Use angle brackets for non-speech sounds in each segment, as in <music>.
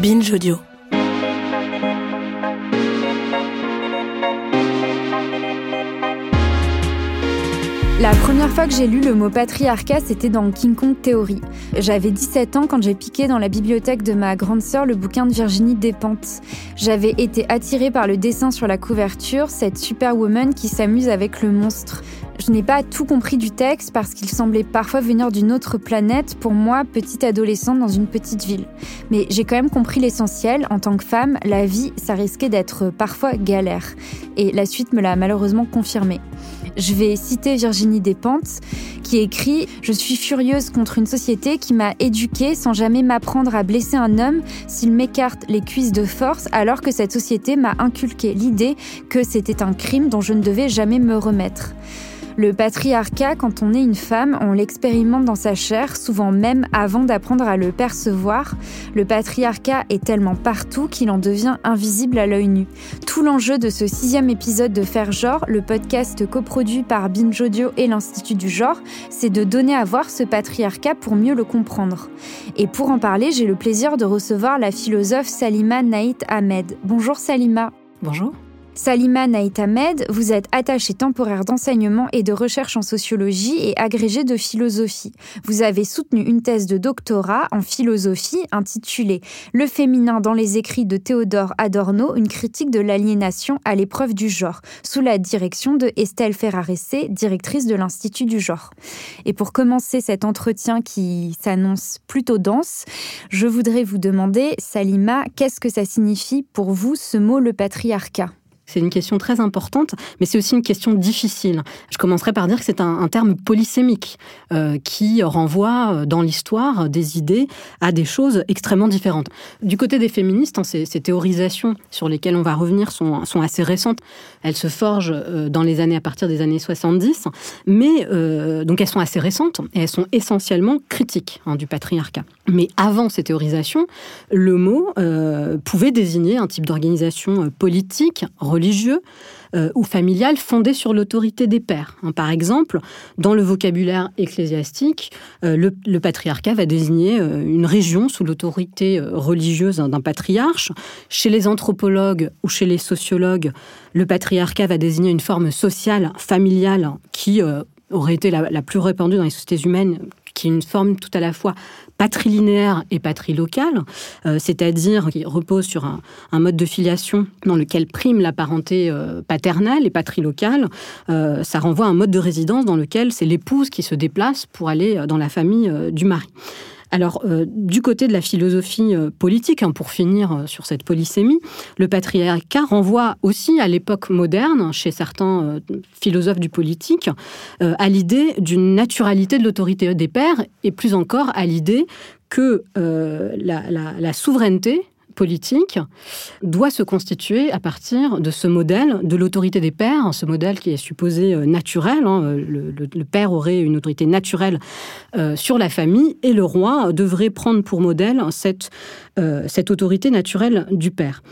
Binge Audio. La première fois que j'ai lu le mot patriarcat, c'était dans King Kong Theory. J'avais 17 ans quand j'ai piqué dans la bibliothèque de ma grande sœur le bouquin de Virginie Despentes. J'avais été attirée par le dessin sur la couverture, cette superwoman qui s'amuse avec le monstre. Je n'ai pas tout compris du texte parce qu'il semblait parfois venir d'une autre planète pour moi, petite adolescente dans une petite ville. Mais j'ai quand même compris l'essentiel. En tant que femme, la vie, ça risquait d'être parfois galère. Et la suite me l'a malheureusement confirmé. Je vais citer Virginie Despentes qui écrit Je suis furieuse contre une société qui m'a éduquée sans jamais m'apprendre à blesser un homme s'il m'écarte les cuisses de force alors que cette société m'a inculqué l'idée que c'était un crime dont je ne devais jamais me remettre. Le patriarcat, quand on est une femme, on l'expérimente dans sa chair, souvent même avant d'apprendre à le percevoir. Le patriarcat est tellement partout qu'il en devient invisible à l'œil nu. Tout l'enjeu de ce sixième épisode de Faire Genre, le podcast coproduit par Binge Audio et l'Institut du Genre, c'est de donner à voir ce patriarcat pour mieux le comprendre. Et pour en parler, j'ai le plaisir de recevoir la philosophe Salima Naït Ahmed. Bonjour Salima. Bonjour. Salima Naït Ahmed, vous êtes attachée temporaire d'enseignement et de recherche en sociologie et agrégée de philosophie. Vous avez soutenu une thèse de doctorat en philosophie intitulée Le féminin dans les écrits de Théodore Adorno, une critique de l'aliénation à l'épreuve du genre, sous la direction de Estelle Ferrarese, directrice de l'Institut du genre. Et pour commencer cet entretien qui s'annonce plutôt dense, je voudrais vous demander, Salima, qu'est-ce que ça signifie pour vous ce mot le patriarcat? C'est une question très importante, mais c'est aussi une question difficile. Je commencerai par dire que c'est un, terme polysémique euh, qui renvoie euh, dans l'histoire des idées à des choses extrêmement différentes. Du côté des féministes, hein, ces, théorisations sur lesquelles on va revenir sont, assez récentes. Elles se forgent euh, dans les années à partir des années 70, mais donc elles sont assez récentes et elles sont essentiellement critiques hein, du patriarcat. Mais avant ces théorisations, le mot pouvait désigner un type d'organisation politique, religieuse, religieux euh, ou familial fondé sur l'autorité des pères. Hein, par exemple, dans le vocabulaire ecclésiastique, euh, le, patriarcat va désigner euh, une région sous l'autorité religieuse d'un patriarche. Chez les anthropologues ou chez les sociologues, le patriarcat va désigner une forme sociale, familiale, qui aurait été la, la, plus répandue dans les sociétés humaines, qui est une forme tout à la fois patrilinéaire et patrilocale, euh, c'est-à-dire qui repose sur un, mode de filiation dans lequel prime la parenté euh, paternelle et patrilocale. Euh, ça renvoie à un mode de résidence dans lequel c'est l'épouse qui se déplace pour aller dans la famille du mari. Alors, euh, du côté de la philosophie euh, politique, hein, pour finir euh, sur cette polysémie, le patriarcat renvoie aussi à l'époque moderne, chez certains philosophes du politique, à l'idée d'une naturalité de l'autorité des pères et plus encore à l'idée que la souveraineté politique doit se constituer à partir de ce modèle de l'autorité des pères, ce modèle qui est supposé euh, naturel. Hein, euh, le, père aurait une autorité naturelle euh, sur la famille et le roi devrait prendre pour modèle cette autorité naturelle du père.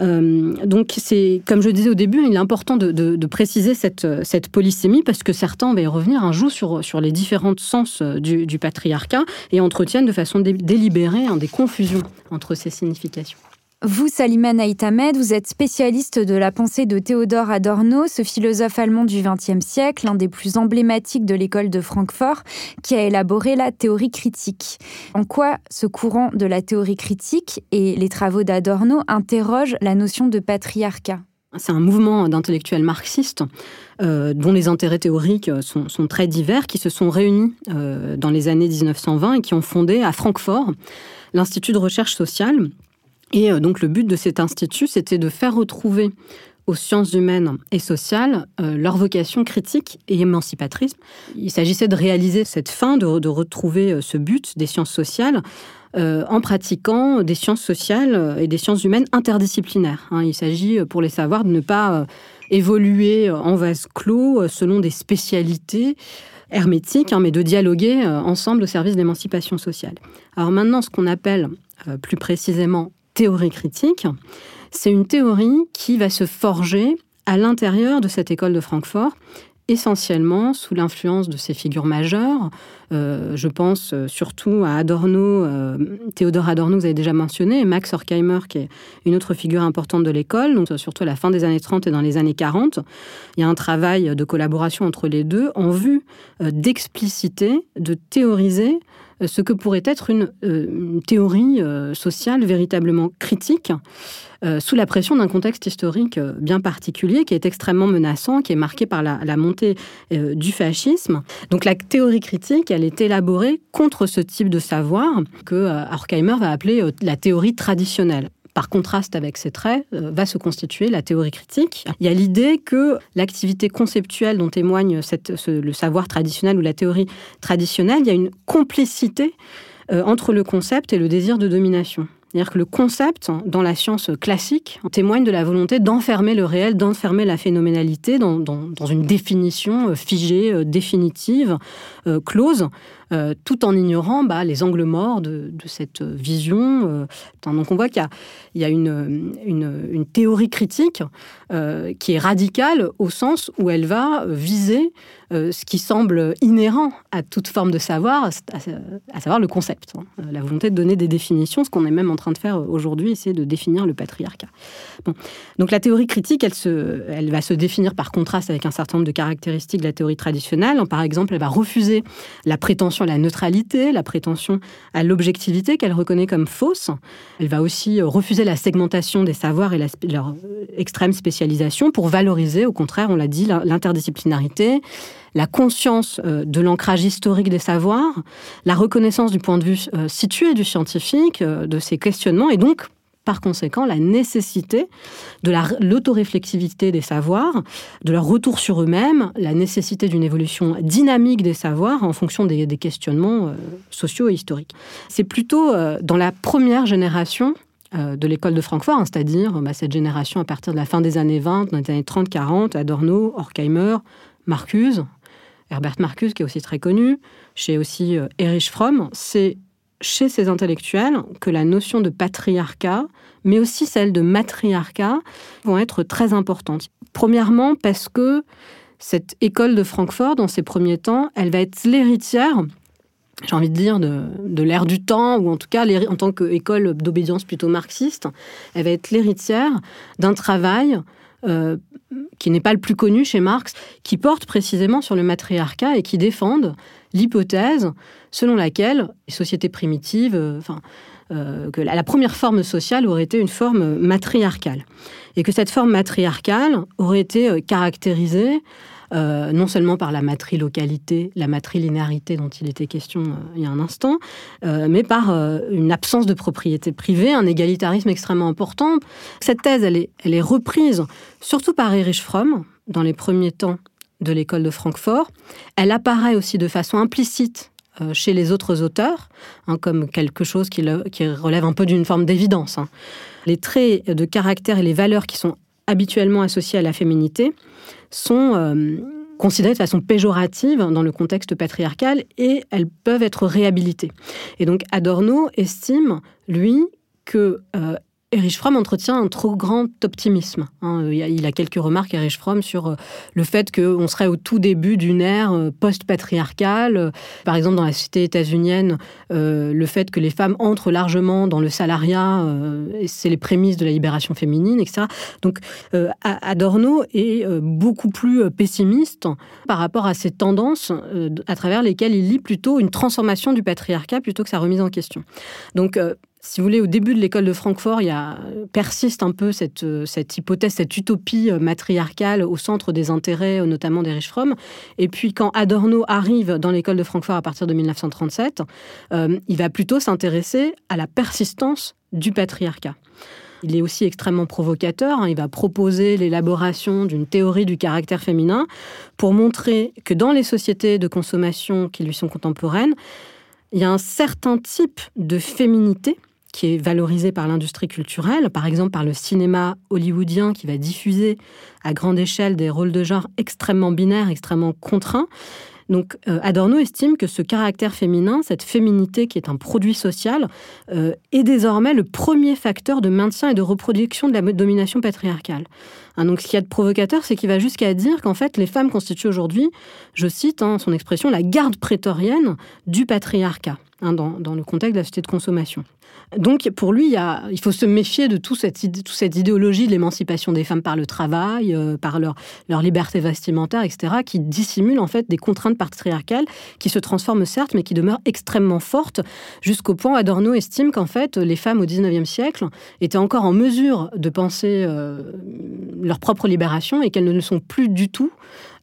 Euh, donc, c'est, comme je disais au début, il est important de, préciser cette, polysémie parce que certains, on va y revenir un jour sur, sur les différents sens euh, du, patriarcat et entretiennent de façon délibérée hein, des confusions entre ces significations. Vous, Salima Naïtamed, vous êtes spécialiste de la pensée de Théodore Adorno, ce philosophe allemand du XXe siècle, l'un des plus emblématiques de l'école de Francfort, qui a élaboré la théorie critique. En quoi ce courant de la théorie critique et les travaux d'Adorno interrogent la notion de patriarcat? C'est un mouvement d'intellectuels marxistes euh, dont les intérêts théoriques sont, très divers, qui se sont réunis euh, dans les années 1920 et qui ont fondé à Francfort l'Institut de recherche sociale, et euh, donc le but de cet institut, c'était de faire retrouver aux sciences humaines et sociales euh, leur vocation critique et émancipatrice. Il s'agissait de réaliser cette fin, de, retrouver euh, ce but des sciences sociales en pratiquant des sciences sociales et des sciences humaines interdisciplinaires. Hein. Il s'agit, pour les savoirs, de ne pas évoluer en vase clos selon des spécialités hermétiques, hein, mais de dialoguer ensemble au service de l'émancipation sociale. Alors maintenant, ce qu'on appelle plus précisément théorie critique, c'est une théorie qui va se forger à l'intérieur de cette école de Francfort essentiellement sous l'influence de ces figures majeures. Euh, je pense euh, surtout à Adorno, Théodore Adorno, vous avez déjà mentionné, et Max Horkheimer, qui est une autre figure importante de l'école, donc surtout à la fin des années 30 et dans les années 40. Il y a un travail de collaboration entre les deux en vue d'expliciter, de théoriser ce que pourrait être une, théorie sociale véritablement critique euh, sous la pression d'un contexte historique euh, bien particulier qui est extrêmement menaçant, qui est marqué par la, montée euh, du fascisme. Donc la théorie critique, elle est élaborée contre ce type de savoir que Horkheimer va appeler la théorie traditionnelle par contraste avec ces traits, va se constituer la théorie critique. Il y a l'idée que l'activité conceptuelle dont témoigne le savoir traditionnel ou la théorie traditionnelle, il y a une complicité entre le concept et le désir de domination. C'est-à-dire que le concept, dans la science classique, témoigne de la volonté d'enfermer le réel, d'enfermer la phénoménalité dans, une définition euh, figée, euh, définitive, euh, close, tout en ignorant bah, les angles morts de, cette vision. donc on voit qu'il y a, une, théorie critique qui est radicale au sens où elle va viser euh, ce qui semble inhérent à toute forme de savoir, à, savoir le concept, hein. euh, la volonté de donner des définitions, ce qu'on est même en train de faire aujourd'hui, c'est de définir le patriarcat. Donc la théorie critique, elle, elle va se définir par contraste avec un certain nombre de caractéristiques de la théorie traditionnelle. Par exemple, elle va refuser la prétention à la neutralité, la prétention à l'objectivité qu'elle reconnaît comme fausse. Elle va aussi refuser la segmentation des savoirs et leur extrême spécialisation pour valoriser, au contraire, on l'a dit, l'interdisciplinarité, la conscience euh, de l'ancrage historique des savoirs, la reconnaissance du point de vue euh, situé du scientifique, euh, de ces questionnements, et donc, par conséquent, la nécessité de l'autoréflexivité des savoirs, de leur retour sur eux-mêmes, la nécessité d'une évolution dynamique des savoirs en fonction des, questionnements sociaux et historiques. C'est plutôt dans la première génération de l'école de Francfort, hein, c'est-à-dire bah, cette génération à partir de la fin des années 20, des années 30-40, Adorno, Horkheimer, Marcuse, Herbert Marcuse, qui est aussi très connu, chez aussi euh, Erich Fromm, c'est chez ces intellectuels que la notion de patriarcat, mais aussi celle de matriarcat, vont être très importantes. Premièrement, parce que cette école de Francfort, dans ses premiers temps, elle va être l'héritière, j'ai envie de dire, de, l'ère du temps, ou en tout cas en tant qu'école d'obédience plutôt marxiste, elle va être l'héritière d'un travail euh, qui n'est pas le plus connu chez Marx, qui porte précisément sur le matriarcat et qui défendent l'hypothèse selon laquelle les sociétés primitives, euh, enfin, euh, que la, première forme sociale aurait été une forme matriarcale. Et que cette forme matriarcale aurait été caractérisée euh, non seulement par la matrilocalité, la matrilinéarité dont il était question euh, il y a un instant, euh, mais par une absence de propriété privée, un égalitarisme extrêmement important. Cette thèse, elle est reprise surtout par Erich Fromm dans les premiers temps de l'école de Francfort. Elle apparaît aussi de façon implicite chez les autres auteurs, hein, comme quelque chose qui, relève un peu d'une forme d'évidence. Hein. Les traits de caractère et les valeurs qui sont habituellement associées à la féminité sont euh, considérées de façon péjorative dans le contexte patriarcal et elles peuvent être réhabilitées. Et donc Adorno estime, lui, que euh, Erich Fromm entretient un trop grand optimisme. Hein. Il a quelques remarques, Erich Fromm, sur euh, le fait qu'on serait au tout début d'une ère euh, post-patriarcale. Par exemple, dans la cité états-unienne, euh, le fait que les femmes entrent largement dans le salariat, c'est les prémices de la libération féminine, etc. Donc, Adorno est beaucoup plus pessimiste par rapport à ces tendances à travers lesquelles il lit plutôt une transformation du patriarcat plutôt que sa remise en question. Donc, si vous voulez, au début de l'école de Francfort, il y a, persiste un peu cette, cette hypothèse, cette utopie euh, matriarcale au centre des intérêts, euh, notamment d'Erich Fromm. Et puis, quand Adorno arrive dans l'école de Francfort à partir de 1937, euh, il va plutôt s'intéresser à la persistance du patriarcat. Il est aussi extrêmement provocateur. Hein. Il va proposer l'élaboration d'une théorie du caractère féminin pour montrer que dans les sociétés de consommation qui lui sont contemporaines, il y a un certain type de féminité qui est valorisé par l'industrie culturelle, par exemple par le cinéma hollywoodien qui va diffuser à grande échelle des rôles de genre extrêmement binaires, extrêmement contraints. Donc euh, Adorno estime que ce caractère féminin, cette féminité qui est un produit social, euh, est désormais le premier facteur de maintien et de reproduction de la domination patriarcale. Hein, donc ce qu'il y a de provocateur, c'est qu'il va jusqu'à dire qu'en fait les femmes constituent aujourd'hui, je cite hein, son expression, la garde prétorienne du patriarcat. Hein, dans, dans, le contexte de la société de consommation. Donc, pour lui, il, faut se méfier de toute cette idéologie de l'émancipation des femmes par le travail, euh, par leur, liberté vestimentaire, etc., qui dissimule en fait des contraintes patriarcales qui se transforment certes, mais qui demeurent extrêmement fortes, jusqu'au point où Adorno estime qu'en fait, les femmes au XIXe siècle étaient encore en mesure de penser euh, leur propre libération et qu'elles ne le sont plus du tout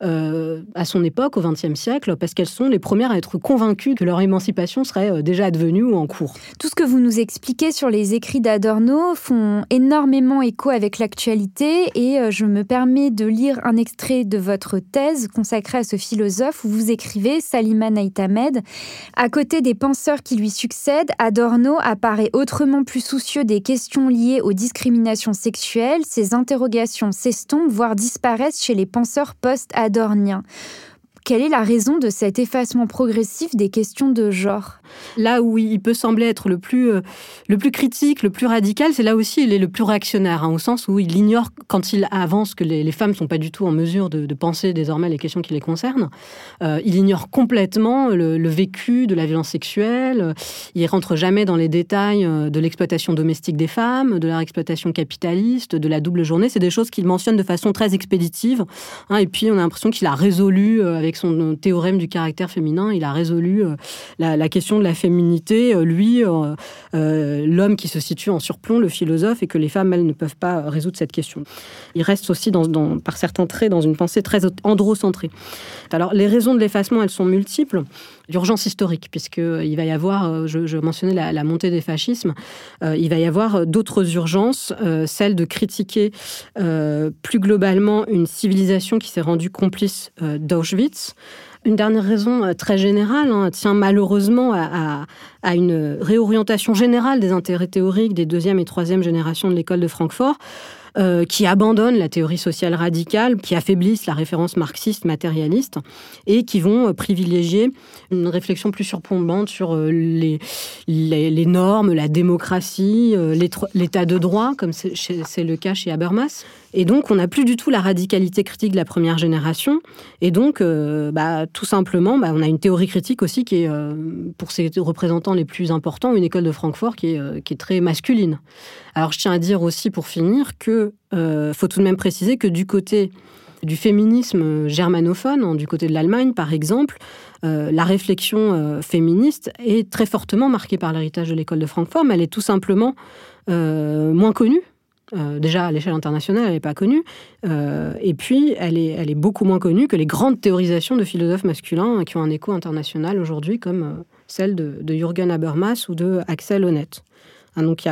euh, à son époque, au XXe siècle, parce qu'elles sont les premières à être convaincues que leur émancipation serait euh, déjà advenue ou en cours. Tout ce que vous nous expliquez sur les écrits d'Adorno font énormément écho avec l'actualité et euh, je me permets de lire un extrait de votre thèse consacrée à ce philosophe où vous écrivez, Salima Naïtamed, à côté des penseurs qui lui succèdent, Adorno apparaît autrement plus soucieux des questions liées aux discriminations sexuelles, ses interrogations s'estompent, voire disparaissent chez les penseurs post-Adorno adornien. Quelle est la raison de cet effacement progressif des questions de genre? Là où il peut sembler être le plus, euh, le plus critique, le plus radical, c'est là aussi il est le plus réactionnaire, hein, au sens où il ignore quand il avance que les, femmes ne sont pas du tout en mesure de, penser désormais les questions qui les concernent. Euh, il ignore complètement le, vécu de la violence sexuelle. Il rentre jamais dans les détails euh, de l'exploitation domestique des femmes, de leur exploitation capitaliste, de la double journée. C'est des choses qu'il mentionne de façon très expéditive. Hein, et puis on a l'impression qu'il a résolu avec son théorème du caractère féminin, il a résolu euh, la, question de la féminité. Euh, lui, euh, l'homme qui se situe en surplomb, le philosophe, et que les femmes, elles, ne peuvent pas résoudre cette question. Il reste aussi, par certains traits, dans une pensée très androcentrée. Alors, les raisons de l'effacement, elles sont multiples. L'urgence historique, puisqu'il va y avoir, je, mentionnais la, montée des fascismes, il va y avoir d'autres urgences, celle de critiquer plus globalement une civilisation qui s'est rendue complice d'Auschwitz, une dernière raison euh, très générale hein, tient malheureusement à, une réorientation générale des intérêts théoriques des deuxième et troisième générations de l'école de Francfort. Euh, qui abandonnent la théorie sociale radicale, qui affaiblissent la référence marxiste matérialiste et qui vont euh, privilégier une réflexion plus surplombante sur les, les, normes, la démocratie, l'état de droit, comme c'est le cas chez Habermas. Et donc, on n'a plus du tout la radicalité critique de la première génération. Et donc, euh, bah, tout simplement, bah, on a une théorie critique aussi qui est, euh, pour ses représentants les plus importants, une école de Francfort qui est, euh, qui est très masculine. Alors, je tiens à dire aussi, pour finir, que faut tout de même préciser que du côté du féminisme germanophone, hein, du côté de l'Allemagne par exemple, la réflexion féministe est très fortement marquée par l'héritage de l'école de Francfort, mais elle est tout simplement moins connue euh, déjà, à l'échelle internationale, elle n'est pas connue. Euh, et puis, elle est, elle est beaucoup moins connue que les grandes théorisations de philosophes masculins qui ont un écho international aujourd'hui, comme euh, celle de, Jürgen Habermas ou de Axel Honneth. Hein, donc,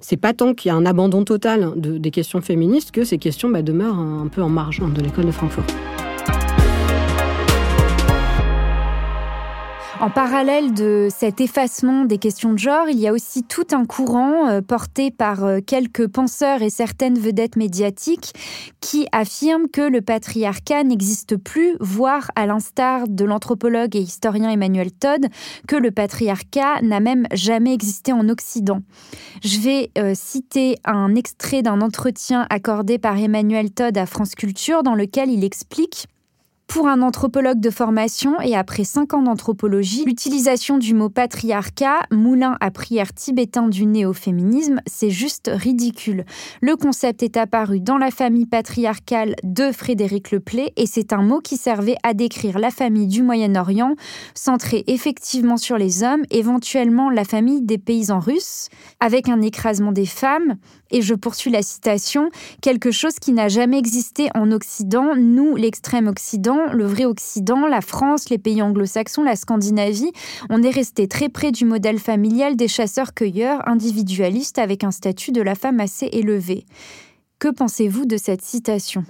c'est pas tant qu'il y a un abandon total de, des questions féministes que ces questions bah, demeurent un, un peu en marge hein, de l'école de Francfort. En parallèle de cet effacement des questions de genre, il y a aussi tout un courant euh, porté par euh, quelques penseurs et certaines vedettes médiatiques qui affirment que le patriarcat n'existe plus, voire à l'instar de l'anthropologue et historien Emmanuel Todd, que le patriarcat n'a même jamais existé en Occident. Je vais euh, citer un extrait d'un entretien accordé par Emmanuel Todd à France Culture dans lequel il explique pour un anthropologue de formation et après cinq ans d'anthropologie, l'utilisation du mot patriarcat, moulin à prière tibétain du néo-féminisme, c'est juste ridicule. Le concept est apparu dans la famille patriarcale de Frédéric Leplay et c'est un mot qui servait à décrire la famille du Moyen-Orient, centrée effectivement sur les hommes, éventuellement la famille des paysans russes, avec un écrasement des femmes, et je poursuis la citation, quelque chose qui n'a jamais existé en Occident, nous, l'extrême Occident, le vrai Occident, la France, les pays anglo-saxons, la Scandinavie, on est resté très près du modèle familial des chasseurs-cueilleurs individualistes avec un statut de la femme assez élevé. Que pensez-vous de cette citation?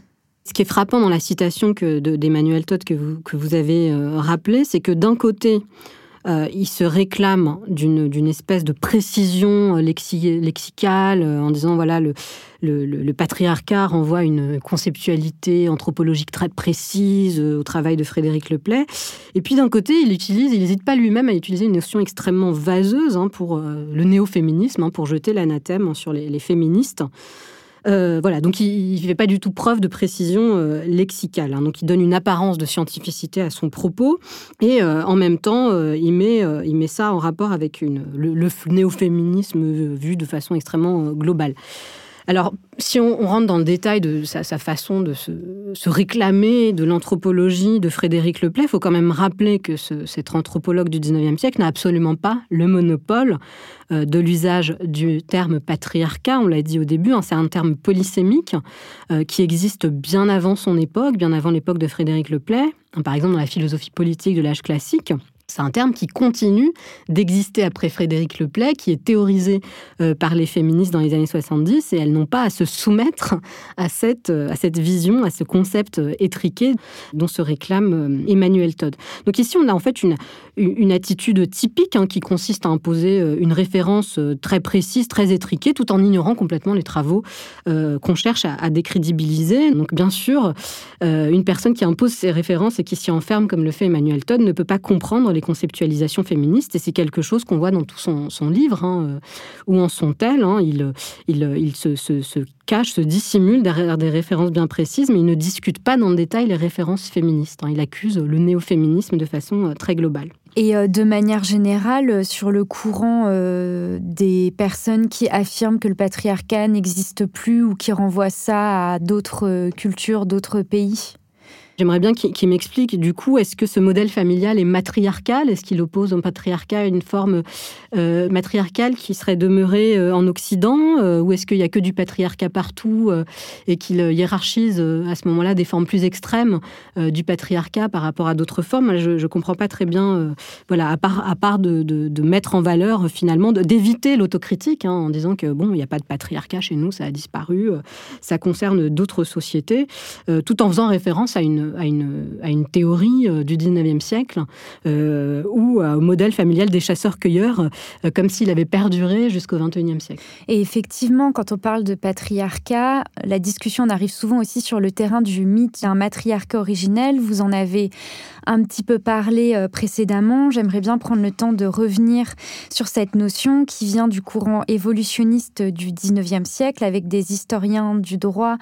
Ce qui est frappant dans la citation d'Emmanuel Todd que vous, que vous avez euh, rappelé, c'est que d'un côté, il se réclame d'une espèce de précision lexicale en disant voilà le le, patriarcat renvoie une conceptualité anthropologique très précise euh, au travail de Frédéric Leplay. Et puis d'un côté, il utilise, il n'hésite pas lui-même à utiliser une notion extrêmement vaseuse hein, pour euh, le néo-féminisme, hein, pour jeter l'anathème sur les, féministes. Euh, voilà, donc il ne fait pas du tout preuve de précision lexicale. Hein. donc il donne une apparence de scientificité à son propos et en même temps il, met, ça en rapport avec le, le néo-féminisme vu de façon extrêmement globale. Alors, si on, rentre dans le détail de sa, façon de se, réclamer de l'anthropologie de Frédéric Leplay, il faut quand même rappeler que cet anthropologue du 19e siècle n'a absolument pas le monopole euh, de l'usage du terme patriarcat. On l'a dit au début, hein, c'est un terme polysémique euh, qui existe bien avant son époque, bien avant l'époque de Frédéric Leplay. Par exemple, dans la philosophie politique de l'âge classique, c'est un terme qui continue d'exister après Frédéric Leplay, qui est théorisé euh, par les féministes dans les années 70, et elles n'ont pas à se soumettre à cette, euh, à cette vision, à ce concept euh, étriqué dont se réclame Emmanuel Todd. Donc ici, on a en fait une, une attitude typique hein, qui consiste à imposer une référence très précise, très étriquée, tout en ignorant complètement les travaux qu'on cherche à, à, décrédibiliser. Donc bien sûr, une personne qui impose ces références et qui s'y enferme, comme le fait Emmanuel Todd, ne peut pas comprendre les conceptualisations féministes, et c'est quelque chose qu'on voit dans tout son, livre. Hein, euh, où en sont-elles hein, Il, il, il se, se, cache, se dissimule derrière des références bien précises, mais il ne discute pas dans le détail les références féministes. Hein. Il accuse le néo-féminisme de façon euh, très globale. Et euh, de manière générale, sur le courant des personnes qui affirment que le patriarcat n'existe plus ou qui renvoient ça à d'autres cultures, d'autres pays? J'aimerais bien qu'il m'explique, du coup, est-ce que ce modèle familial est matriarcal? Est-ce qu'il oppose au patriarcat une forme euh, matriarcale qui serait demeurée euh, en Occident euh, Ou est-ce qu'il n'y a que du patriarcat partout et qu'il hiérarchise à ce moment-là des formes plus extrêmes du patriarcat par rapport à d'autres formes? Je ne comprends pas très bien, voilà, à part, à part de, de, mettre en valeur, finalement, d'éviter l'autocritique hein, en disant que, bon, il n'y a pas de patriarcat chez nous, ça a disparu, ça concerne d'autres sociétés, tout en faisant référence à une à une, à une théorie euh, du 19e siècle euh, ou au modèle familial des chasseurs-cueilleurs, euh, comme s'il avait perduré jusqu'au 21e siècle. Et effectivement, quand on parle de patriarcat, la discussion arrive souvent aussi sur le terrain du mythe d'un matriarcat originel. Vous en avez un petit peu parlé précédemment. J'aimerais bien prendre le temps de revenir sur cette notion qui vient du courant évolutionniste du 19e siècle avec des historiens du droit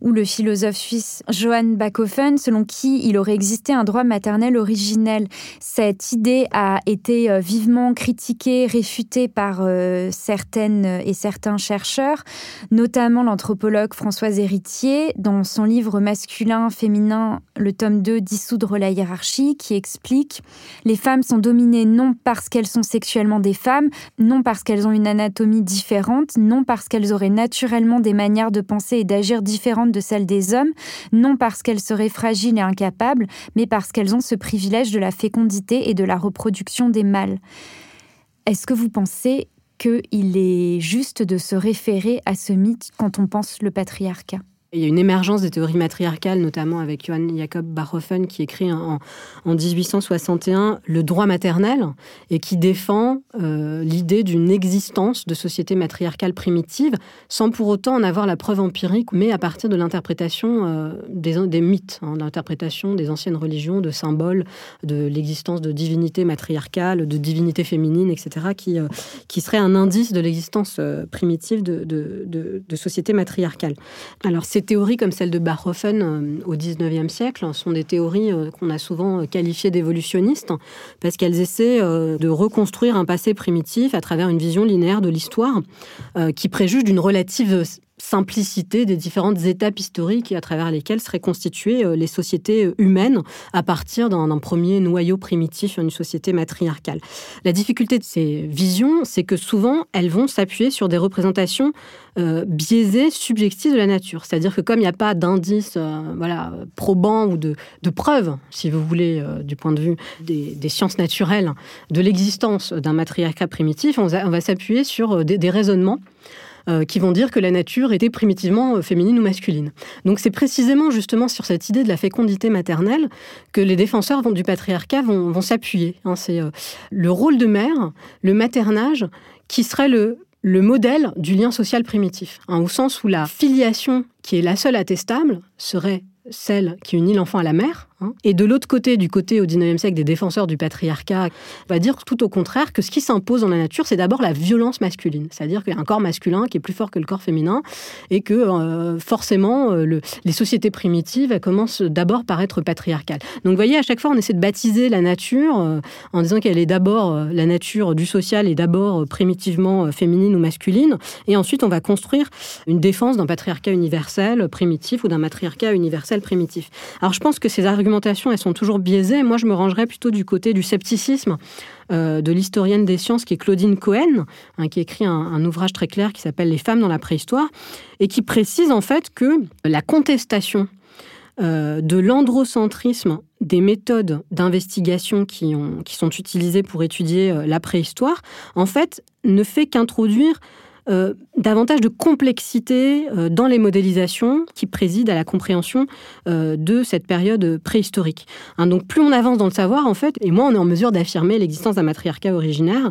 ou le philosophe suisse Johann Bachofen, selon qui il aurait existé un droit maternel originel. Cette idée a été euh, vivement critiquée, réfutée par euh, certaines et certains chercheurs, notamment l'anthropologue Françoise Héritier, dans son livre Masculin, féminin, le tome 2, Dissoudre la hiérarchie, qui explique Les femmes sont dominées non parce qu'elles sont sexuellement des femmes, non parce qu'elles ont une anatomie différente, non parce qu'elles auraient naturellement des manières de penser et d'agir différentes de celles des hommes, non parce qu'elles seraient fragiles et incapables, mais parce qu'elles ont ce privilège de la fécondité et de la reproduction des mâles. Est-ce que vous pensez qu'il est juste de se référer à ce mythe quand on pense le patriarcat? Il y a une émergence des théories matriarcales, notamment avec Johann Jacob Barhofen, qui écrit en, 1861 Le droit maternel, et qui défend euh, l'idée d'une existence de société matriarcale primitive, sans pour autant en avoir la preuve empirique, mais à partir de l'interprétation euh, des, mythes, hein, l'interprétation des anciennes religions, de symboles, de l'existence de divinités matriarcales, de divinités féminines, etc., qui, euh, qui serait un indice de l'existence primitive de, de, de, de société matriarcale. Alors, ces théories comme celle de Barhofen euh, au XIXe siècle sont des théories euh, qu'on a souvent euh, qualifiées d'évolutionnistes parce qu'elles essaient de reconstruire un passé primitif à travers une vision linéaire de l'histoire qui préjuge d'une relative simplicité des différentes étapes historiques à travers lesquelles seraient constituées euh, les sociétés euh, humaines à partir d'un premier noyau primitif, une société matriarcale. La difficulté de ces visions, c'est que souvent, elles vont s'appuyer sur des représentations euh, biaisées, subjectives de la nature. C'est-à-dire que comme il n'y a pas d'indices voilà, probants ou de, preuves, si vous voulez, du point de vue des, sciences naturelles, de l'existence d'un matriarcat primitif, on va, s'appuyer sur des raisonnements qui vont dire que la nature était primitivement féminine ou masculine. Donc c'est précisément justement sur cette idée de la fécondité maternelle que les défenseurs du patriarcat vont, s'appuyer. Hein. c'est le rôle de mère, le maternage, qui serait le, le modèle du lien social primitif, hein, au sens où la filiation, qui est la seule attestable, serait celle qui unit l'enfant à la mère. Et de l'autre côté, du côté au XIXe siècle des défenseurs du patriarcat, on va dire tout au contraire que ce qui s'impose dans la nature, c'est d'abord la violence masculine. C'est-à-dire qu'il y a un corps masculin qui est plus fort que le corps féminin et que euh, forcément, euh, les sociétés primitives commencent d'abord par être patriarcales. Donc vous voyez, à chaque fois, on essaie de baptiser la nature euh, en disant qu'elle est d'abord, la nature du social est d'abord primitivement féminine ou masculine. Et ensuite, on va construire une défense d'un patriarcat universel primitif ou d'un matriarcat universel primitif. Alors je pense que ces arguments elles sont toujours biaisées. Moi, je me rangerais plutôt du côté du scepticisme euh, de l'historienne des sciences qui est Claudine Cohen, hein, qui écrit un, ouvrage très clair qui s'appelle Les femmes dans la préhistoire, et qui précise en fait que la contestation euh, de l'androcentrisme des méthodes d'investigation qui, sont utilisées pour étudier euh, la préhistoire, en fait, ne fait qu'introduire davantage de complexité euh, dans les modélisations qui président à la compréhension euh, de cette période préhistorique. Hein, donc plus on avance dans le savoir, en fait, et moins on est en mesure d'affirmer l'existence d'un matriarcat originaire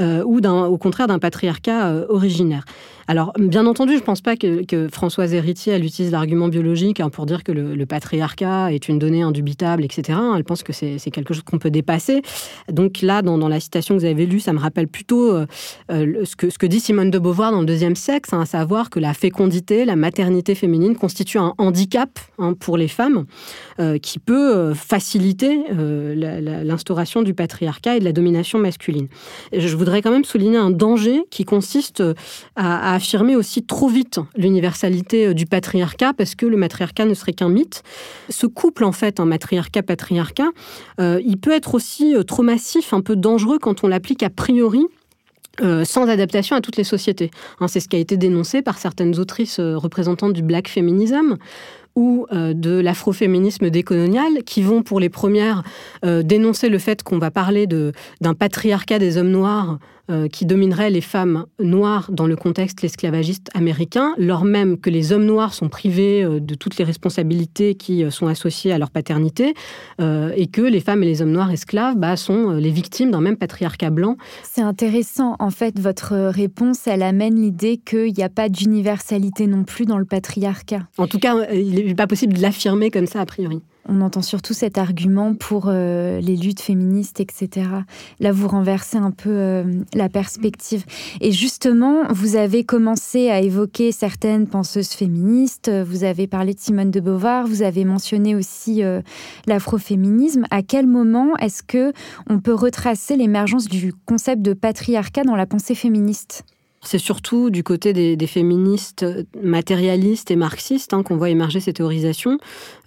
ou au contraire d'un patriarcat originaire. Alors, bien entendu, je ne pense pas que, Françoise Héritier, elle utilise l'argument biologique hein, pour dire que le, patriarcat est une donnée indubitable, etc. Elle pense que c'est quelque chose qu'on peut dépasser. Donc là, dans, la citation que vous avez lue, ça me rappelle plutôt euh, euh, ce, que, ce que dit Simone de Beauvoir dans le deuxième sexe, hein, à savoir que la fécondité, la maternité féminine constitue un handicap hein, pour les femmes euh, qui peut faciliter l'instauration du patriarcat et de la domination masculine. je voudrais quand même souligner un danger qui consiste à affirmer aussi trop vite l'universalité euh, du patriarcat parce que le matriarcat ne serait qu'un mythe. Ce couple, en fait, un matriarcat-patriarcat, euh, il peut être aussi euh, trop massif, un peu dangereux quand on l'applique a priori sans adaptation à toutes les sociétés. Hein, c'est ce qui a été dénoncé par certaines autrices représentantes du black feminism ou de l'afroféminisme décolonial, qui vont pour les premières dénoncer le fait qu'on va parler d'un patriarcat des hommes noirs euh, qui dominerait les femmes noires dans le contexte esclavagiste américain, lors même que les hommes noirs sont privés euh, de toutes les responsabilités qui euh, sont associées à leur paternité, et que les femmes et les hommes noirs esclaves bah, sont les victimes d'un même patriarcat blanc. C'est intéressant, en fait, votre réponse, elle amène l'idée qu'il n'y a pas d'universalité non plus dans le patriarcat. En tout cas, il n'est pas possible de l'affirmer comme ça a priori. On entend surtout cet argument pour euh, les luttes féministes, etc. Là, vous renversez un peu euh, la perspective. Et justement, vous avez commencé à évoquer certaines penseuses féministes. Vous avez parlé de Simone de Beauvoir. Vous avez mentionné aussi euh, l'afroféminisme. À quel moment est-ce que on peut retracer l'émergence du concept de patriarcat dans la pensée féministe? C'est surtout du côté des, féministes matérialistes et marxistes hein, qu'on voit émerger ces théorisations,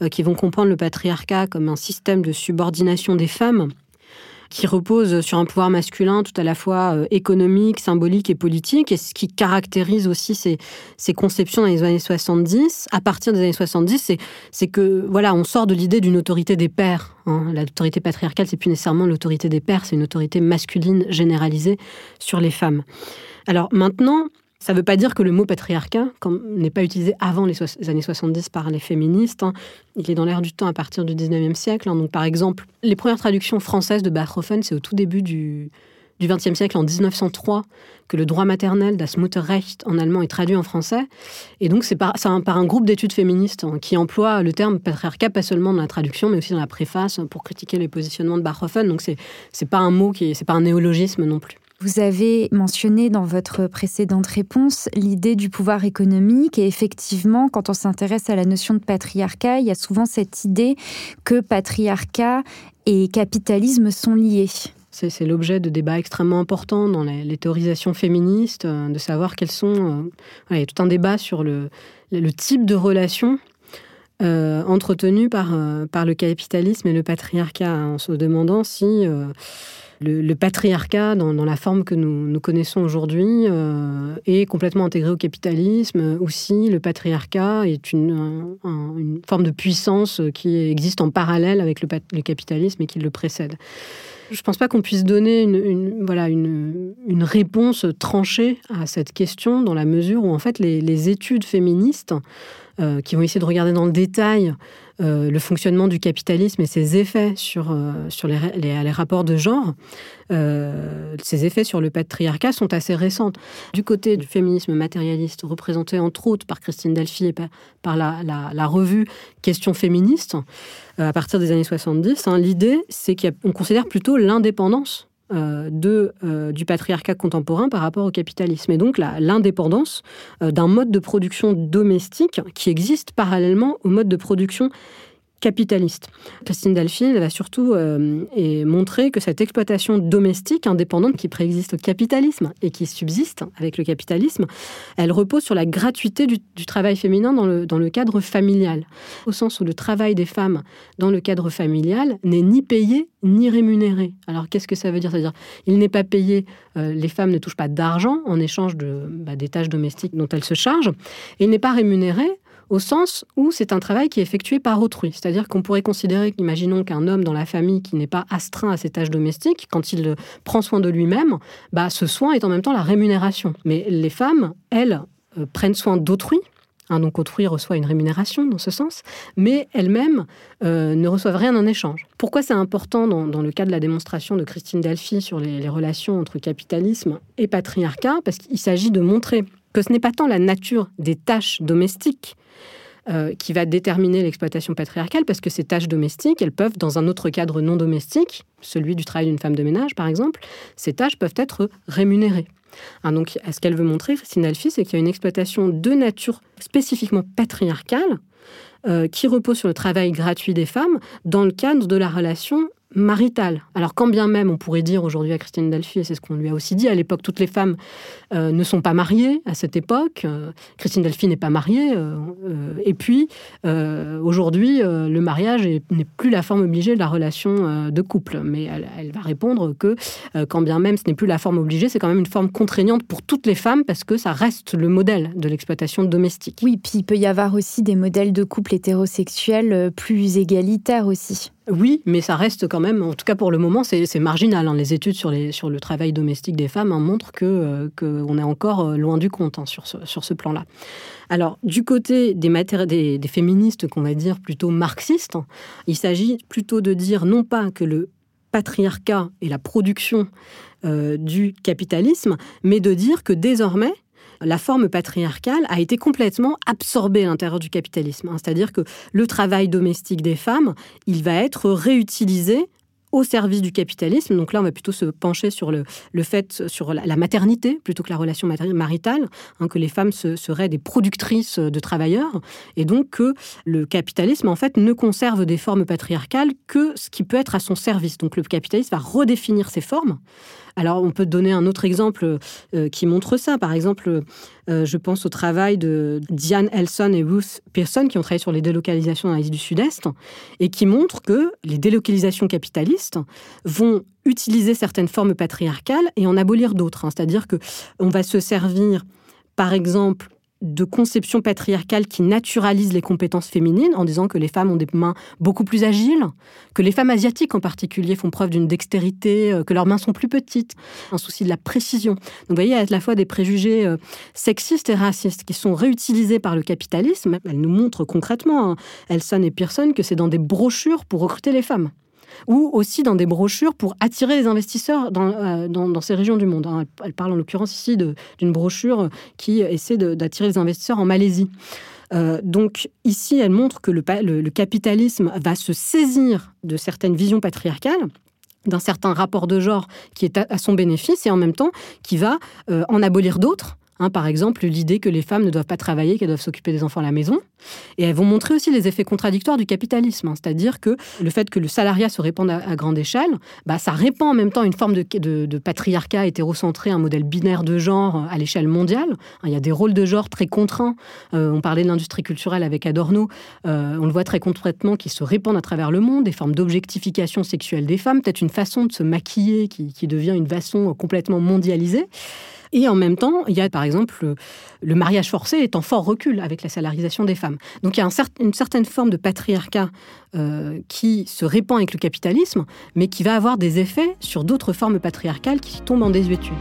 euh, qui vont comprendre le patriarcat comme un système de subordination des femmes qui repose sur un pouvoir masculin tout à la fois euh, économique, symbolique et politique, et ce qui caractérise aussi ces, ces conceptions dans les années 70, à partir des années 70, c'est que voilà, on sort de l'idée d'une autorité des pères. Hein. L'autorité patriarcale, c'est plus nécessairement l'autorité des pères, c'est une autorité masculine généralisée sur les femmes. Alors maintenant, ça ne veut pas dire que le mot patriarcat n'est pas utilisé avant les, années 70 par les féministes. Hein. Il est dans l'air du temps à partir du 19e siècle. Hein. Donc, par exemple, les premières traductions françaises de Bachhofen, c'est au tout début du, du XXe siècle, en 1903, que le droit maternel, das Mutterrecht en allemand, est traduit en français. Et donc, c'est par, un, groupe d'études féministes hein, qui emploie le terme patriarcat, pas seulement dans la traduction, mais aussi dans la préface, pour critiquer les positionnements de Bachhofen. Donc, c'est pas un mot qui c'est pas un néologisme non plus. Vous avez mentionné dans votre précédente réponse l'idée du pouvoir économique et effectivement, quand on s'intéresse à la notion de patriarcat, il y a souvent cette idée que patriarcat et capitalisme sont liés. C'est l'objet de débats extrêmement importants dans les, théorisations féministes, euh, de savoir quels sont... Euh, il y a tout un débat sur le, type de relation euh, par, par le capitalisme et le patriarcat, en se demandant si le, patriarcat, dans, la forme que nous, connaissons aujourd'hui, euh, est complètement intégré au capitalisme. Aussi, le patriarcat est une, forme de puissance qui existe en parallèle avec le, capitalisme et qui le précède. Je ne pense pas qu'on puisse donner une, réponse tranchée à cette question dans la mesure où en fait les, les études féministes euh, qui vont essayer de regarder dans le détail euh, le fonctionnement du capitalisme et ses effets sur, euh, sur les, rapports de genre, ses effets sur le patriarcat sont assez récentes. Du côté du féminisme matérialiste, représenté entre autres par Christine Delphi et par, la, revue Questions féministes, à partir des années 70, hein, l'idée c'est qu'on considère plutôt l'indépendance euh, de, euh, du patriarcat contemporain par rapport au capitalisme. Et donc l'indépendance euh, d'un mode de production domestique qui existe parallèlement au mode de production capitaliste. Christine Delphine va surtout euh, montrer que cette exploitation domestique indépendante qui préexiste au capitalisme et qui subsiste avec le capitalisme, elle repose sur la gratuité du, travail féminin dans le, cadre familial, au sens où le travail des femmes dans le cadre familial n'est ni payé ni rémunéré. Alors qu'est-ce que ça veut dire? C'est-à-dire, il n'est pas payé, euh, les femmes ne touchent pas d'argent en échange bah, des tâches domestiques dont elles se chargent, et il n'est pas rémunéré au sens où c'est un travail qui est effectué par autrui. C'est-à-dire qu'on pourrait considérer qu'imaginons qu'un homme dans la famille qui n'est pas astreint à ses tâches domestiques, quand il prend soin de lui-même, bah, ce soin est en même temps la rémunération. Mais les femmes, elles, euh, prennent soin d'autrui, hein, donc autrui reçoit une rémunération dans ce sens, mais elles-mêmes euh, ne reçoivent rien en échange. Pourquoi c'est important dans, le cas de la démonstration de Christine Delphi sur les relations entre capitalisme et patriarcat? Parce qu'il s'agit de montrer que ce n'est pas tant la nature des tâches domestiques euh, qui va déterminer l'exploitation patriarcale, parce que ces tâches domestiques, elles peuvent, dans un autre cadre non domestique, celui du travail d'une femme de ménage par exemple, ces tâches peuvent être rémunérées. Hein, donc, ce qu'elle veut montrer, Christine Alphy, c'est qu'il y a une exploitation de nature spécifiquement patriarcale euh, qui repose sur le travail gratuit des femmes dans le cadre de la relation maritale. Alors quand bien même on pourrait dire aujourd'hui à Christine Delphi, et c'est ce qu'on lui a aussi dit à l'époque, toutes les femmes euh, ne sont pas mariées à cette époque. Euh, Christine Delphi n'est pas mariée. Euh, et puis aujourd'hui, le mariage n'est plus la forme obligée de la relation de couple. Mais elle, elle va répondre que quand bien même ce n'est plus la forme obligée, c'est quand même une forme contraignante pour toutes les femmes parce que ça reste le modèle de l'exploitation domestique. Oui, puis il peut y avoir aussi des modèles de couple hétérosexuels plus égalitaires aussi. Oui, mais ça reste quand même, en tout cas pour le moment, c'est marginal. Hein. Les études sur, le travail domestique des femmes hein, montrent qu'on euh, est encore euh, loin du compte hein, sur ce, plan-là. Alors, du côté des, féministes qu'on va dire plutôt marxistes, il s'agit plutôt de dire non pas que le patriarcat et la production euh, du capitalisme, mais de dire que désormais, la forme patriarcale a été complètement absorbée à l'intérieur du capitalisme. Hein. C'est-à-dire que le travail domestique des femmes, il va être réutilisé au service du capitalisme. Donc là, on va plutôt se pencher sur le, le fait, sur la, maternité, plutôt que la relation maritale, hein, que les femmes seraient des productrices de travailleurs, et donc que le capitalisme, en fait, ne conserve des formes patriarcales que ce qui peut être à son service. Donc le capitalisme va redéfinir ses formes alors, on peut donner un autre exemple euh, qui montre ça. Par exemple, euh, je pense au travail de Diane Elson et Ruth Pearson qui ont travaillé sur les délocalisations dans l'Asie du Sud-Est et qui montrent que les délocalisations capitalistes vont utiliser certaines formes patriarcales et en abolir d'autres. Hein. C'est-à-dire que on va se servir, par exemple, de conception patriarcale qui naturalise les compétences féminines en disant que les femmes ont des mains beaucoup plus agiles, que les femmes asiatiques en particulier font preuve d'une dextérité, euh, que leurs mains sont plus petites, un souci de la précision. Donc vous voyez, à la fois des préjugés euh, sexistes et racistes qui sont réutilisés par le capitalisme. Elle nous montre concrètement, hein, Elson et Pearson, que c'est dans des brochures pour recruter les femmes ou aussi dans des brochures pour attirer les investisseurs dans, euh, dans, ces régions du monde. Hein. Elle, parle en l'occurrence ici d'une brochure qui essaie d'attirer les investisseurs en Malaisie. Euh, donc ici, elle montre que le, le, capitalisme va se saisir de certaines visions patriarcales d'un certain rapport de genre qui est à, son bénéfice et en même temps qui va euh, en abolir d'autres Hein, par exemple, l'idée que les femmes ne doivent pas travailler, qu'elles doivent s'occuper des enfants à la maison. Et elles vont montrer aussi les effets contradictoires du capitalisme. Hein. C'est-à-dire que le fait que le salariat se répande à, grande échelle, bah, ça répand en même temps une forme de, patriarcat hétérocentré, un modèle binaire de genre euh, à l'échelle mondiale. Hein, il y a des rôles de genre très contraints. Euh, on parlait de l'industrie culturelle avec Adorno. Euh, on le voit très concrètement qui se répandent à travers le monde, des formes d'objectification sexuelle des femmes, peut-être une façon de se maquiller qui, qui devient une façon complètement mondialisée. Et en même temps, il y a par exemple le, mariage forcé est en fort recul avec la salarisation des femmes. Donc il y a une certaine forme de patriarcat euh, qui se répand avec le capitalisme, mais qui va avoir des effets sur d'autres formes patriarcales qui tombent en désuétude.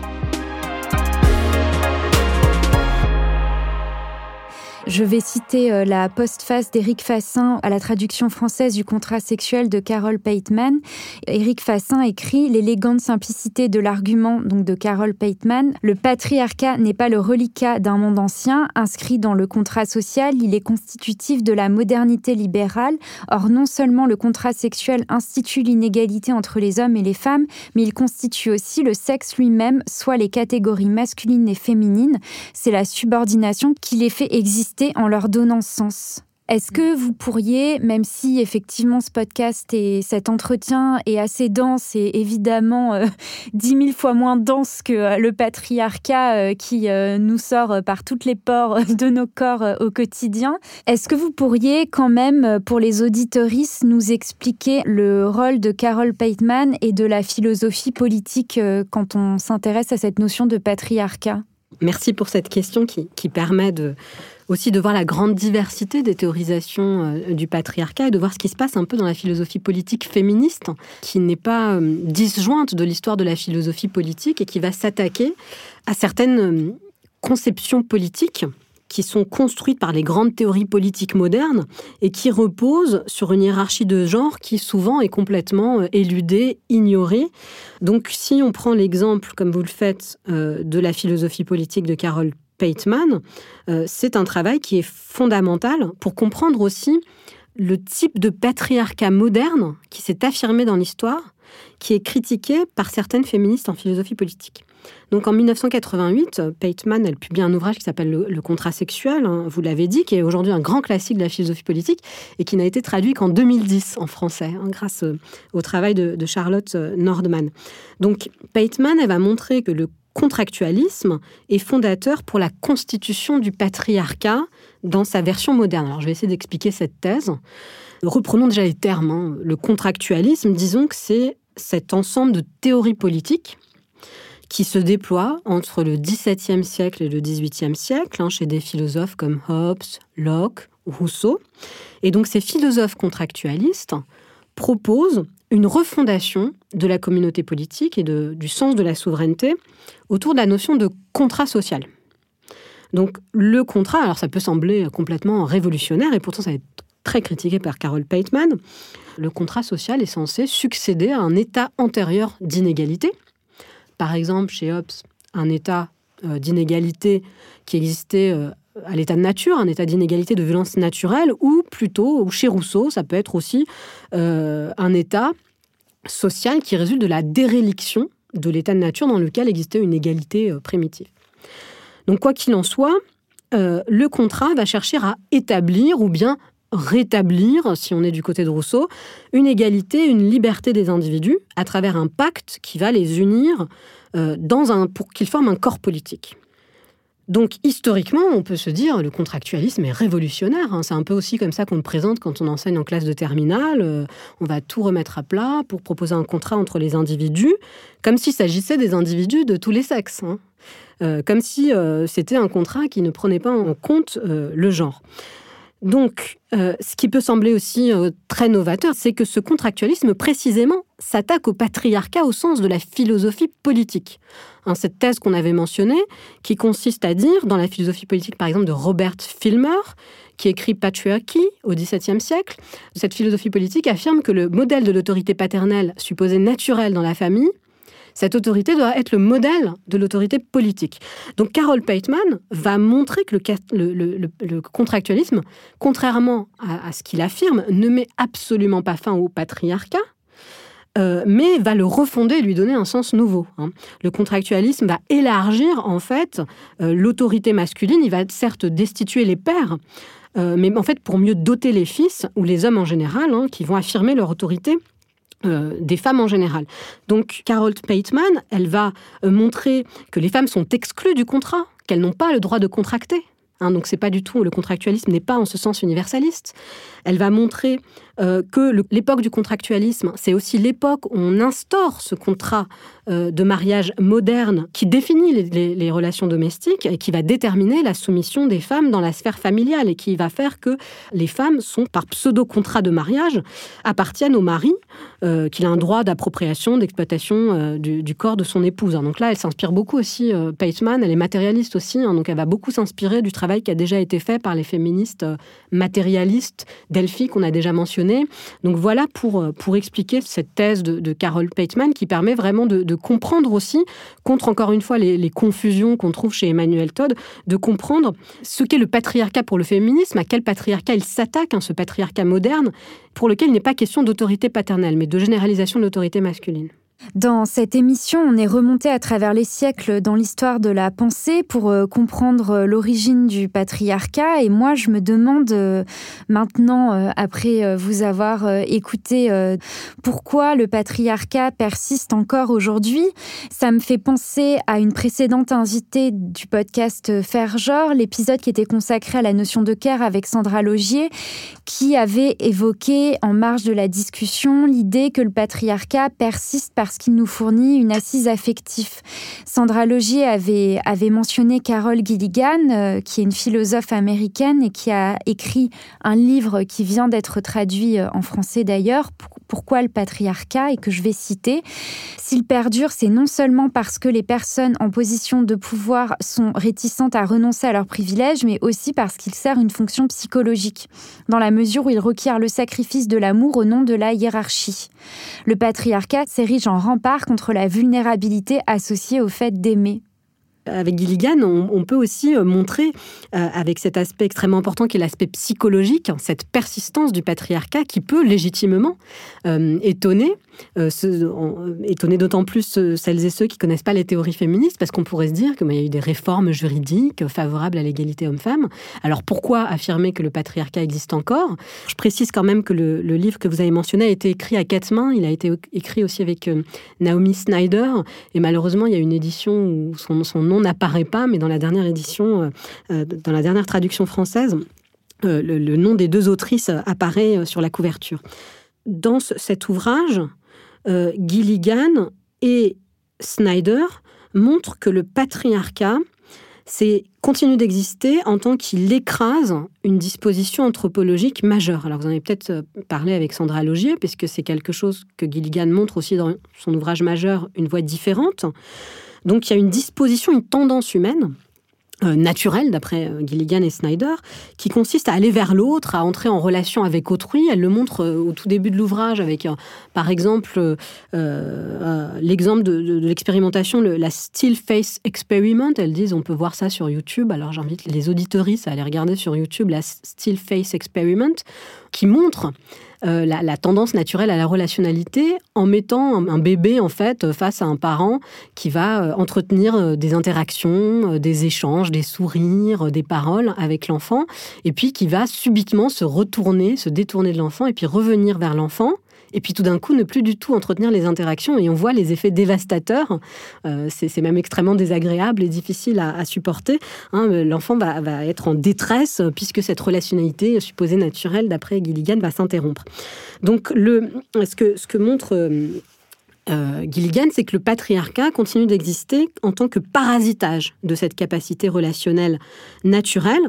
Je vais citer euh, la postface d'Éric Fassin à la traduction française du contrat sexuel de Carol Pateman. Éric Fassin écrit L'élégante simplicité de l'argument donc de Carol Pateman. Le patriarcat n'est pas le reliquat d'un monde ancien inscrit dans le contrat social, il est constitutif de la modernité libérale. Or, non seulement le contrat sexuel institue l'inégalité entre les hommes et les femmes, mais il constitue aussi le sexe lui-même, soit les catégories masculines et féminines. C'est la subordination qui les fait exister en leur donnant sens. Est-ce que vous pourriez, même si effectivement ce podcast et cet entretien est assez dense et évidemment euh, <laughs> dix mille fois moins dense que euh, le patriarcat euh, qui nous sort par toutes les pores <laughs> de nos corps au quotidien, est-ce que vous pourriez quand même, pour les auditoristes, nous expliquer le rôle de Carol Pateman et de la philosophie politique quand on s'intéresse à cette notion de patriarcat? Merci pour cette question qui, qui permet de aussi de voir la grande diversité des théorisations euh, du patriarcat et de voir ce qui se passe un peu dans la philosophie politique féministe, qui n'est pas euh, disjointe de l'histoire de la philosophie politique et qui va s'attaquer à certaines euh, conceptions politiques qui sont construites par les grandes théories politiques modernes et qui reposent sur une hiérarchie de genre qui souvent est complètement éludée, ignorée. Donc si on prend l'exemple, comme vous le faites, de la philosophie politique de Carol Pateman, euh, c'est un travail qui est fondamental pour comprendre aussi le type de patriarcat moderne qui s'est affirmé dans l'histoire, qui est critiqué par certaines féministes en philosophie politique. Donc en 1988, Pateman, elle publie un ouvrage qui s'appelle le, contrat sexuel, hein, vous l'avez dit, qui est aujourd'hui un grand classique de la philosophie politique et qui n'a été traduit qu'en 2010 en français, hein, grâce euh, au travail de, Charlotte euh, Nordman. Donc Pateman, elle va montrer que le contractualisme est fondateur pour la constitution du patriarcat dans sa version moderne. Alors je vais essayer d'expliquer cette thèse. Reprenons déjà les termes. Hein. Le contractualisme, disons que c'est cet ensemble de théories politiques qui se déploient entre le XVIIe siècle et le XVIIIe siècle, hein, chez des philosophes comme Hobbes, Locke, Rousseau. Et donc ces philosophes contractualistes proposent une refondation de la communauté politique et du sens de la souveraineté autour de la notion de contrat social. Donc le contrat, alors ça peut sembler complètement révolutionnaire et pourtant ça va être très critiqué par Carol Pateman, le contrat social est censé succéder à un état antérieur d'inégalité. Par exemple, chez Hobbes, un état euh, d'inégalité qui existait euh, à l'état de nature, un état d'inégalité de violence naturelle, ou plutôt, chez Rousseau, ça peut être aussi euh, un état social qui résulte de la déréliction de l'état de nature dans lequel existait une égalité euh, primitive. Donc quoi qu'il en soit, euh, le contrat va chercher à établir ou bien rétablir, si on est du côté de Rousseau, une égalité, une liberté des individus à travers un pacte qui va les unir dans un, pour qu'ils forment un corps politique. Donc historiquement, on peut se dire le contractualisme est révolutionnaire. Hein. C'est un peu aussi comme ça qu'on le présente quand on enseigne en classe de terminale. Euh, on va tout remettre à plat pour proposer un contrat entre les individus, comme s'il s'agissait des individus de tous les sexes. Hein. Euh, comme si euh, c'était un contrat qui ne prenait pas en compte le genre. Donc, ce qui peut sembler aussi très novateur, c'est que ce contractualisme, précisément, s'attaque au patriarcat au sens de la philosophie politique. Hein, cette thèse qu'on avait mentionnée, qui consiste à dire, dans la philosophie politique par exemple de Robert Filmer, qui écrit Patriarchy au XVIIe siècle, cette philosophie politique affirme que le modèle de l'autorité paternelle supposée naturelle dans la famille cette autorité doit être le modèle de l'autorité politique. Donc Carol Pateman va montrer que le, contractualisme, contrairement à ce qu'il affirme, ne met absolument pas fin au patriarcat, euh, mais va le refonder et lui donner un sens nouveau. Hein. Le contractualisme va élargir en fait euh, l'autorité masculine. Il va certes destituer les pères, euh, mais en fait pour mieux doter les fils ou les hommes en général, hein, qui vont affirmer leur autorité des femmes en général. Donc Carol Pateman, elle va montrer que les femmes sont exclues du contrat, qu'elles n'ont pas le droit de contracter Hein, donc c'est pas du tout le contractualisme n'est pas en ce sens universaliste. Elle va montrer euh, que l'époque du contractualisme, c'est aussi l'époque où on instaure ce contrat euh, de mariage moderne qui définit les, relations domestiques et qui va déterminer la soumission des femmes dans la sphère familiale et qui va faire que les femmes sont, par pseudo-contrat de mariage, appartiennent au mari, euh, qu'il a un droit d'appropriation, d'exploitation du, corps de son épouse. Donc là, elle s'inspire beaucoup aussi, Pateman, elle est matérialiste aussi, hein, donc elle va beaucoup s'inspirer du travail qui a déjà été fait par les féministes matérialistes Delphi qu'on a déjà mentionné donc voilà pour, euh, pour expliquer cette thèse de, Carol Pateman qui permet vraiment de, comprendre aussi, contre encore une fois les, confusions qu'on trouve chez Emmanuel Todd, de comprendre ce qu'est le patriarcat pour le féminisme, à quel patriarcat il s'attaque, hein, ce patriarcat moderne, pour lequel il n'est pas question d'autorité paternelle, mais de généralisation de l'autorité masculine. Dans cette émission, on est remonté à travers les siècles dans l'histoire de la pensée pour euh, comprendre euh, l'origine du patriarcat. Et moi, je me demande euh, maintenant, après vous avoir écouté, pourquoi le patriarcat persiste encore aujourd'hui. Ça me fait penser à une précédente invitée du podcast Faire genre, l'épisode qui était consacré à la notion de care avec Sandra Logier, qui avait évoqué en marge de la discussion l'idée que le patriarcat persiste parce qu'il nous fournit une assise affective. Sandra Logier avait, mentionné Carol Gilligan, euh, qui est une philosophe américaine et qui a écrit un livre qui vient d'être traduit euh, en français d'ailleurs, Pourquoi le patriarcat, et que je vais citer. S'il perdure, c'est non seulement parce que les personnes en position de pouvoir sont réticentes à renoncer à leurs privilèges, mais aussi parce qu'il sert une fonction psychologique, dans la mesure où il requiert le sacrifice de l'amour au nom de la hiérarchie. Le patriarcat s'érige en rempart contre la vulnérabilité associée au fait d'aimer avec Gilligan, on, peut aussi euh, montrer, euh, avec cet aspect extrêmement important qui est l'aspect psychologique, cette persistance du patriarcat qui peut légitimement euh, étonner, étonner d'autant plus celles et ceux qui connaissent pas les théories féministes, parce qu'on pourrait se dire qu'il y a eu des réformes juridiques favorables à l'égalité homme-femme. Alors pourquoi affirmer que le patriarcat existe encore? Je précise quand même que le, livre que vous avez mentionné a été écrit à quatre mains. Il a été écrit aussi avec Naomi Snyder, et malheureusement, il y a une édition où son nom n'apparaît pas, mais dans la dernière édition, euh, euh, dans la dernière traduction française, euh, le, nom des deux autrices apparaît sur la couverture. Dans cet ouvrage, Gilligan et Snyder montrent que le patriarcat c'est continue d'exister en tant qu'il écrase une disposition anthropologique majeure. Alors vous en avez peut-être parlé avec Sandra Logier, puisque c'est quelque chose que Gilligan montre aussi dans son ouvrage majeur, Une voix différente. Donc il y a une disposition, une tendance humaine euh, naturelle, d'après euh, Gilligan et Snyder, qui consiste à aller vers l'autre, à entrer en relation avec autrui. Elle le montre euh, au tout début de l'ouvrage avec, par exemple, l'exemple de, l'expérimentation, la Still Face Experiment. Elles disent, on peut voir ça sur YouTube. Alors j'invite les auditoristes à aller regarder sur YouTube la Still Face Experiment, qui montre euh, la, tendance naturelle à la relationnalité en mettant un, bébé en fait face à un parent qui va euh, entretenir euh, des interactions, des échanges, des sourires, des paroles avec l'enfant, et puis qui va subitement se retourner, se détourner de l'enfant, et puis revenir vers l'enfant et puis tout d'un coup ne plus du tout entretenir les interactions et on voit les effets dévastateurs. Euh, c'est même extrêmement désagréable et difficile à, supporter. Hein. L'enfant va, être en détresse puisque cette relationnalité supposée naturelle, d'après Gilligan, va s'interrompre. Donc ce, que, montre... Euh, euh, Gilligan, c'est que le patriarcat continue d'exister en tant que parasitage de cette capacité relationnelle naturelle,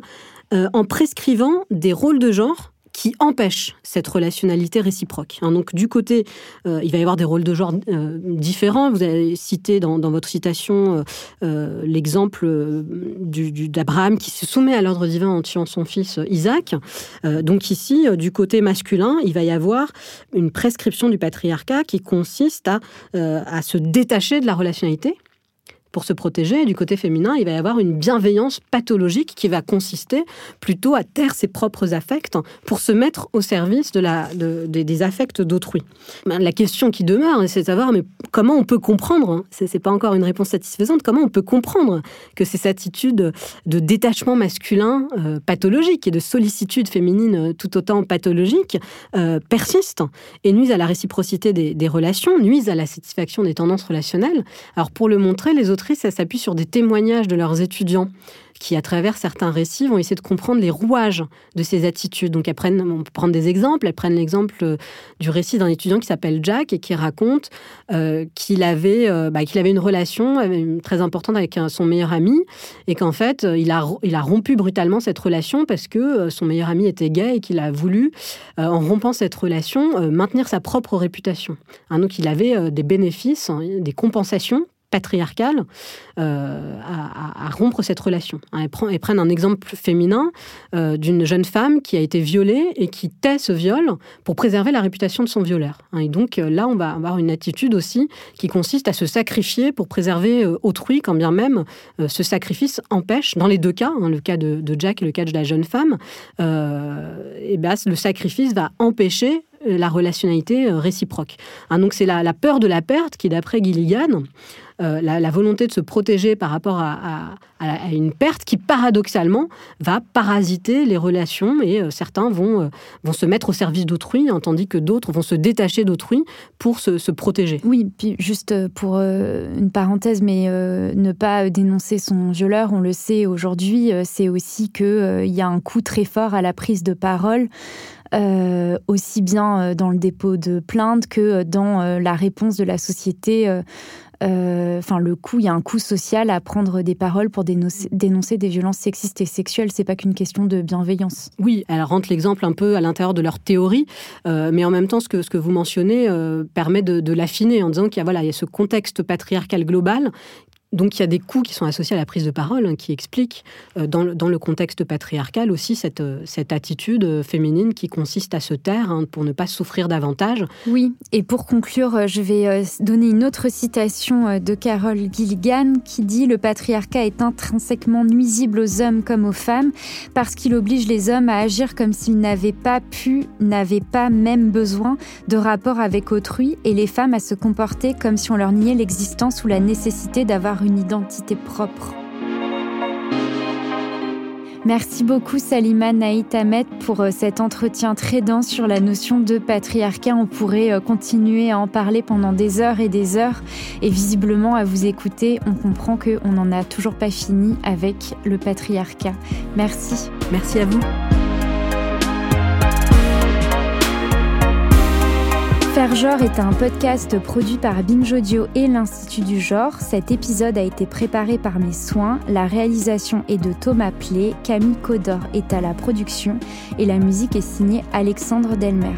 en prescrivant des rôles de genre qui empêche cette relationnalité réciproque. Hein, donc du côté, euh, il va y avoir des rôles de genre euh, différents. Vous avez cité dans, votre citation euh, l'exemple d'Abraham qui se soumet à l'ordre divin en tuant son fils Isaac. donc ici, du côté masculin, il va y avoir une prescription du patriarcat qui consiste à, à se détacher de la relationnalité pour se protéger. du côté féminin, il va y avoir une bienveillance pathologique qui va consister plutôt à taire ses propres affects pour se mettre au service de la, des affects d'autrui. Ben, la question qui demeure, c'est de savoir mais comment on peut comprendre, hein, ce n'est pas encore une réponse satisfaisante, comment on peut comprendre que ces attitudes de détachement masculin euh, pathologique et de sollicitude féminine tout autant pathologique euh, persistent et nuisent à la réciprocité des, des relations, nuisent à la satisfaction des tendances relationnelles. Alors pour le montrer, les autres ça s'appuie sur des témoignages de leurs étudiants qui, à travers certains récits, vont essayer de comprendre les rouages de ces attitudes. Donc, elles prennent, on peut prendre des exemples. Elles prennent l'exemple euh, du récit d'un étudiant qui s'appelle Jack et qui raconte euh, qu'il avait, euh, bah, avait une relation très importante avec son meilleur ami et qu'en fait, il a, il a rompu brutalement cette relation parce que son meilleur ami était gay et qu'il a voulu, en rompant cette relation, maintenir sa propre réputation. Hein, donc, il avait des bénéfices, hein, des compensations patriarcale euh, à, rompre cette relation. Hein, elles, prennent un exemple féminin euh, d'une jeune femme qui a été violée et qui tait ce viol pour préserver la réputation de son violeur. Hein, et donc euh, là, on va avoir une attitude aussi qui consiste à se sacrifier pour préserver autrui, quand bien même ce sacrifice empêche, dans les deux cas, hein, le cas de, Jack et le cas de la jeune femme, ben, le sacrifice va empêcher la relationnalité réciproque. donc c'est la, peur de la perte qui, d'après Gilligan, euh, la, volonté de se protéger par rapport à, une perte qui, paradoxalement, va parasiter les relations et euh, certains vont, euh, vont se mettre au service d'autrui, hein, tandis que d'autres vont se détacher d'autrui pour se, protéger. Oui, puis juste pour une parenthèse, mais ne pas dénoncer son violeur, on le sait aujourd'hui, c'est aussi qu'il y a un coup très fort à la prise de parole. aussi bien dans le dépôt de plainte que dans la réponse de la société enfin, le coup, il y a un coût social à prendre des paroles pour dénoncer, des violences sexistes et sexuelles. C'est pas qu'une question de bienveillance. Oui, elle rentre l'exemple un peu à l'intérieur de leur théorie, euh, mais en même temps, ce que, ce que vous mentionnez euh, permet de, de l'affiner en disant qu'il y a, voilà, il y a ce contexte patriarcal global donc il y a des coûts qui sont associés à la prise de parole, hein, qui expliquent euh, dans, le, contexte patriarcal aussi cette, euh, attitude euh, féminine qui consiste à se taire hein, pour ne pas souffrir davantage. Oui, et pour conclure, je vais donner une autre citation de Carol Gilligan qui dit Le patriarcat est intrinsèquement nuisible aux hommes comme aux femmes parce qu'il oblige les hommes à agir comme s'ils n'avaient pas pu, n'avaient pas même besoin de rapport avec autrui et les femmes à se comporter comme si on leur niait l'existence ou la nécessité d'avoir identité propre. Merci beaucoup Salima Naït Ahmed pour euh, cet entretien très dense sur la notion de patriarcat. On pourrait euh, continuer à en parler pendant des heures et des heures. Et visiblement, à vous écouter, on comprend qu'on n'en a toujours pas fini avec le patriarcat. Merci. Merci à vous. Faire est un podcast produit par Binge Audio et l'Institut du genre. Cet épisode a été préparé par mes soins. La réalisation est de Thomas Play, Camille Codor est à la production et la musique est signée Alexandre Delmer.